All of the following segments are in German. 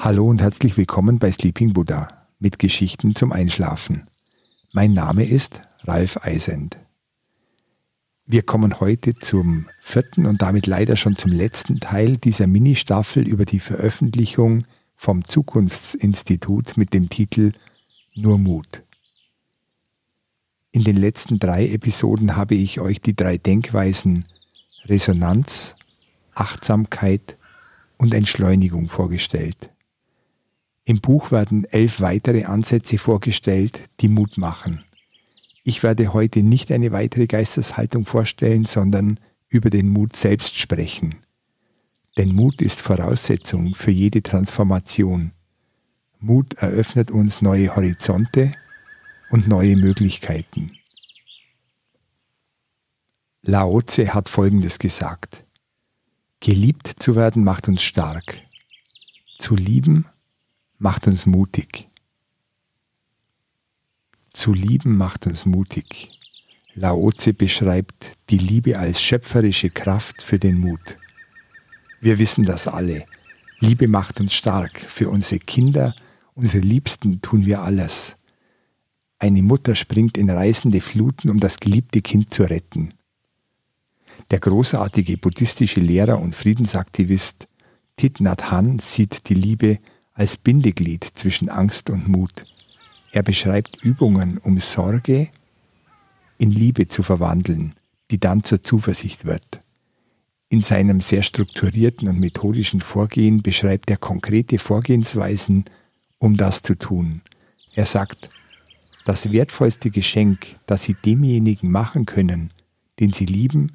Hallo und herzlich willkommen bei Sleeping Buddha mit Geschichten zum Einschlafen. Mein Name ist Ralf Eisend. Wir kommen heute zum vierten und damit leider schon zum letzten Teil dieser Ministaffel über die Veröffentlichung vom Zukunftsinstitut mit dem Titel Nur Mut. In den letzten drei Episoden habe ich euch die drei Denkweisen Resonanz, Achtsamkeit und Entschleunigung vorgestellt. Im Buch werden elf weitere Ansätze vorgestellt, die Mut machen. Ich werde heute nicht eine weitere Geisteshaltung vorstellen, sondern über den Mut selbst sprechen. Denn Mut ist Voraussetzung für jede Transformation. Mut eröffnet uns neue Horizonte und neue Möglichkeiten. Lao Tse hat Folgendes gesagt. Geliebt zu werden macht uns stark. Zu lieben macht uns mutig. Zu lieben macht uns mutig. Lao Tse beschreibt die Liebe als schöpferische Kraft für den Mut. Wir wissen das alle. Liebe macht uns stark. Für unsere Kinder, unsere Liebsten tun wir alles. Eine Mutter springt in reißende Fluten, um das geliebte Kind zu retten. Der großartige buddhistische Lehrer und Friedensaktivist Thich Nhat Hanh sieht die Liebe als Bindeglied zwischen Angst und Mut. Er beschreibt Übungen, um Sorge in Liebe zu verwandeln, die dann zur Zuversicht wird. In seinem sehr strukturierten und methodischen Vorgehen beschreibt er konkrete Vorgehensweisen, um das zu tun. Er sagt, das wertvollste Geschenk, das Sie demjenigen machen können, den Sie lieben,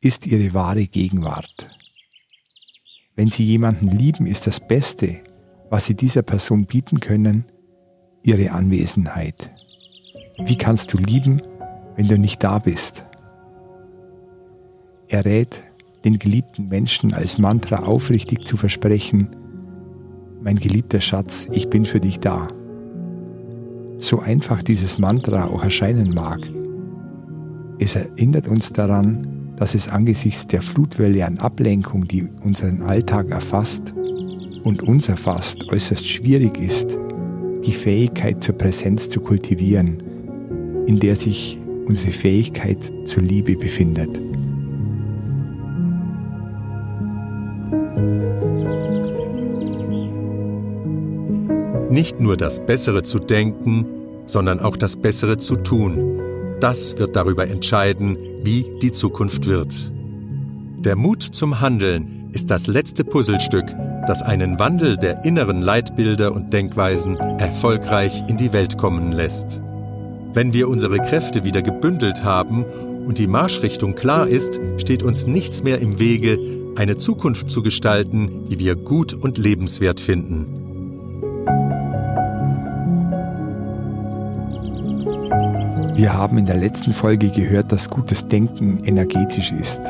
ist Ihre wahre Gegenwart. Wenn Sie jemanden lieben, ist das Beste, was sie dieser Person bieten können, ihre Anwesenheit. Wie kannst du lieben, wenn du nicht da bist? Er rät, den geliebten Menschen als Mantra aufrichtig zu versprechen, mein geliebter Schatz, ich bin für dich da. So einfach dieses Mantra auch erscheinen mag, es erinnert uns daran, dass es angesichts der Flutwelle an Ablenkung, die unseren Alltag erfasst, und uns erfasst, äußerst schwierig ist, die Fähigkeit zur Präsenz zu kultivieren, in der sich unsere Fähigkeit zur Liebe befindet. Nicht nur das Bessere zu denken, sondern auch das Bessere zu tun. Das wird darüber entscheiden, wie die Zukunft wird. Der Mut zum Handeln ist das letzte Puzzlestück, das einen Wandel der inneren Leitbilder und Denkweisen erfolgreich in die Welt kommen lässt. Wenn wir unsere Kräfte wieder gebündelt haben und die Marschrichtung klar ist, steht uns nichts mehr im Wege, eine Zukunft zu gestalten, die wir gut und lebenswert finden. Wir haben in der letzten Folge gehört, dass gutes Denken energetisch ist.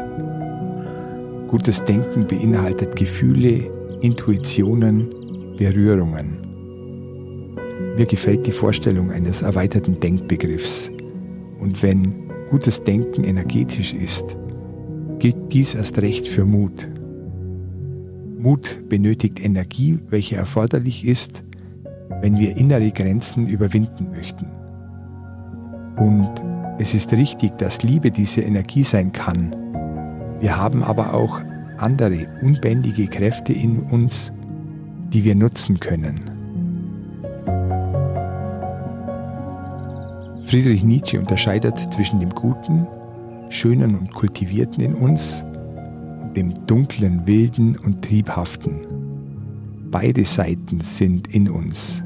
Gutes Denken beinhaltet Gefühle, Intuitionen, Berührungen. Mir gefällt die Vorstellung eines erweiterten Denkbegriffs. Und wenn gutes Denken energetisch ist, gilt dies erst recht für Mut. Mut benötigt Energie, welche erforderlich ist, wenn wir innere Grenzen überwinden möchten. Und es ist richtig, dass Liebe diese Energie sein kann. Wir haben aber auch andere unbändige Kräfte in uns, die wir nutzen können. Friedrich Nietzsche unterscheidet zwischen dem Guten, Schönen und Kultivierten in uns und dem Dunklen, Wilden und Triebhaften. Beide Seiten sind in uns.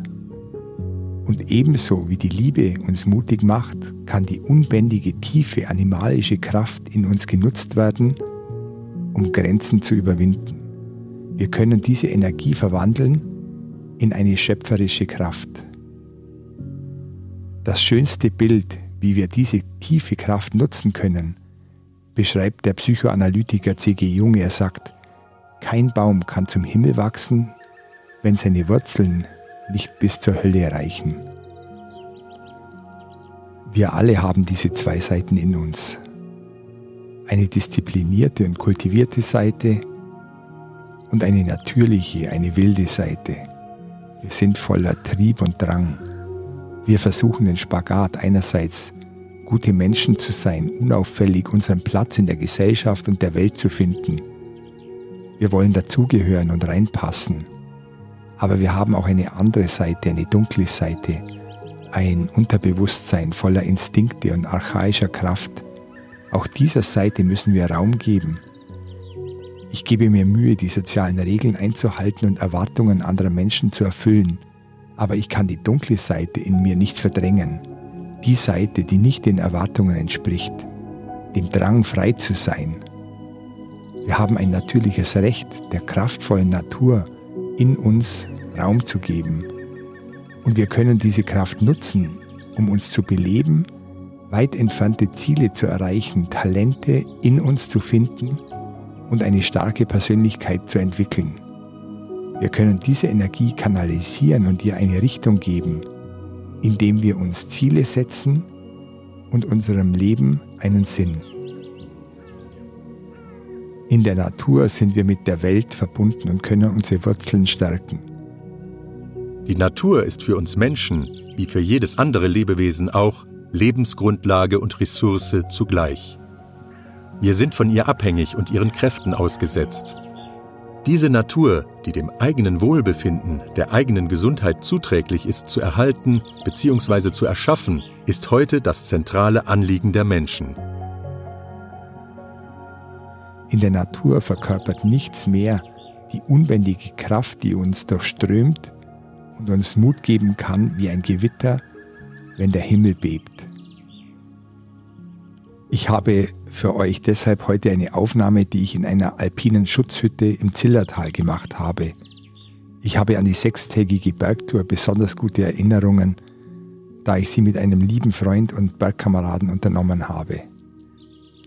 Und ebenso wie die Liebe uns mutig macht, kann die unbändige, tiefe animalische Kraft in uns genutzt werden, um Grenzen zu überwinden. Wir können diese Energie verwandeln in eine schöpferische Kraft. Das schönste Bild, wie wir diese tiefe Kraft nutzen können, beschreibt der Psychoanalytiker C.G. Jung. Er sagt, kein Baum kann zum Himmel wachsen, wenn seine Wurzeln nicht bis zur Hölle reichen. Wir alle haben diese zwei Seiten in uns. eine disziplinierte und kultivierte Seite und eine natürliche, eine wilde Seite. Wir sind voller Trieb und Drang. Wir versuchen den Spagat einerseits gute Menschen zu sein, unauffällig unseren Platz in der Gesellschaft und der Welt zu finden. Wir wollen dazugehören und reinpassen. Aber wir haben auch eine andere Seite, eine dunkle Seite, ein Unterbewusstsein voller Instinkte und archaischer Kraft. Auch dieser Seite müssen wir Raum geben. Ich gebe mir Mühe, die sozialen Regeln einzuhalten und Erwartungen anderer Menschen zu erfüllen, aber ich kann die dunkle Seite in mir nicht verdrängen. Die Seite, die nicht den Erwartungen entspricht, dem Drang frei zu sein. Wir haben ein natürliches Recht der kraftvollen Natur in uns Raum zu geben und wir können diese Kraft nutzen, um uns zu beleben, weit entfernte Ziele zu erreichen, Talente in uns zu finden und eine starke Persönlichkeit zu entwickeln. Wir können diese Energie kanalisieren und ihr eine Richtung geben, indem wir uns Ziele setzen und unserem Leben einen Sinn. In der Natur sind wir mit der Welt verbunden und können unsere Wurzeln stärken. Die Natur ist für uns Menschen, wie für jedes andere Lebewesen auch, Lebensgrundlage und Ressource zugleich. Wir sind von ihr abhängig und ihren Kräften ausgesetzt. Diese Natur, die dem eigenen Wohlbefinden, der eigenen Gesundheit zuträglich ist, zu erhalten bzw. zu erschaffen, ist heute das zentrale Anliegen der Menschen. In der Natur verkörpert nichts mehr die unbändige Kraft, die uns durchströmt und uns Mut geben kann wie ein Gewitter, wenn der Himmel bebt. Ich habe für euch deshalb heute eine Aufnahme, die ich in einer alpinen Schutzhütte im Zillertal gemacht habe. Ich habe an die sechstägige Bergtour besonders gute Erinnerungen, da ich sie mit einem lieben Freund und Bergkameraden unternommen habe.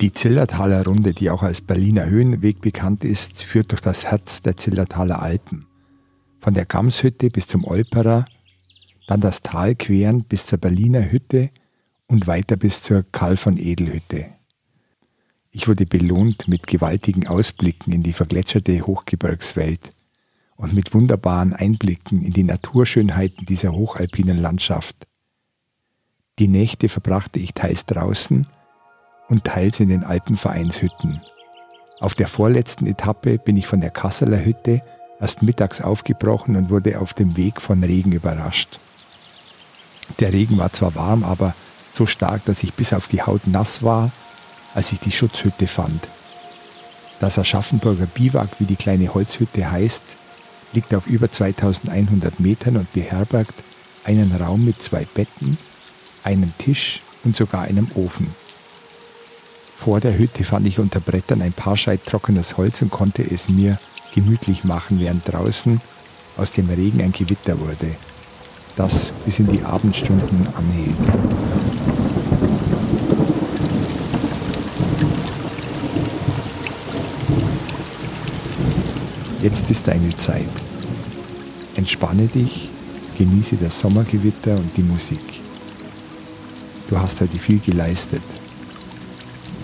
Die Zillertaler Runde, die auch als Berliner Höhenweg bekannt ist, führt durch das Herz der Zillertaler Alpen von der Gamshütte bis zum Olperer, dann das Tal queren bis zur Berliner Hütte und weiter bis zur Karl von Edelhütte. Ich wurde belohnt mit gewaltigen Ausblicken in die vergletscherte Hochgebirgswelt und mit wunderbaren Einblicken in die Naturschönheiten dieser hochalpinen Landschaft. Die Nächte verbrachte ich teils draußen und teils in den Alpenvereinshütten. Auf der vorletzten Etappe bin ich von der Kasseler Hütte erst mittags aufgebrochen und wurde auf dem Weg von Regen überrascht. Der Regen war zwar warm, aber so stark, dass ich bis auf die Haut nass war, als ich die Schutzhütte fand. Das Aschaffenburger Biwak, wie die kleine Holzhütte heißt, liegt auf über 2100 Metern und beherbergt einen Raum mit zwei Betten, einem Tisch und sogar einem Ofen. Vor der Hütte fand ich unter Brettern ein paar Scheit trockenes Holz und konnte es mir gemütlich machen, während draußen aus dem Regen ein Gewitter wurde, das bis in die Abendstunden anhielt. Jetzt ist deine Zeit. Entspanne dich, genieße das Sommergewitter und die Musik. Du hast heute viel geleistet.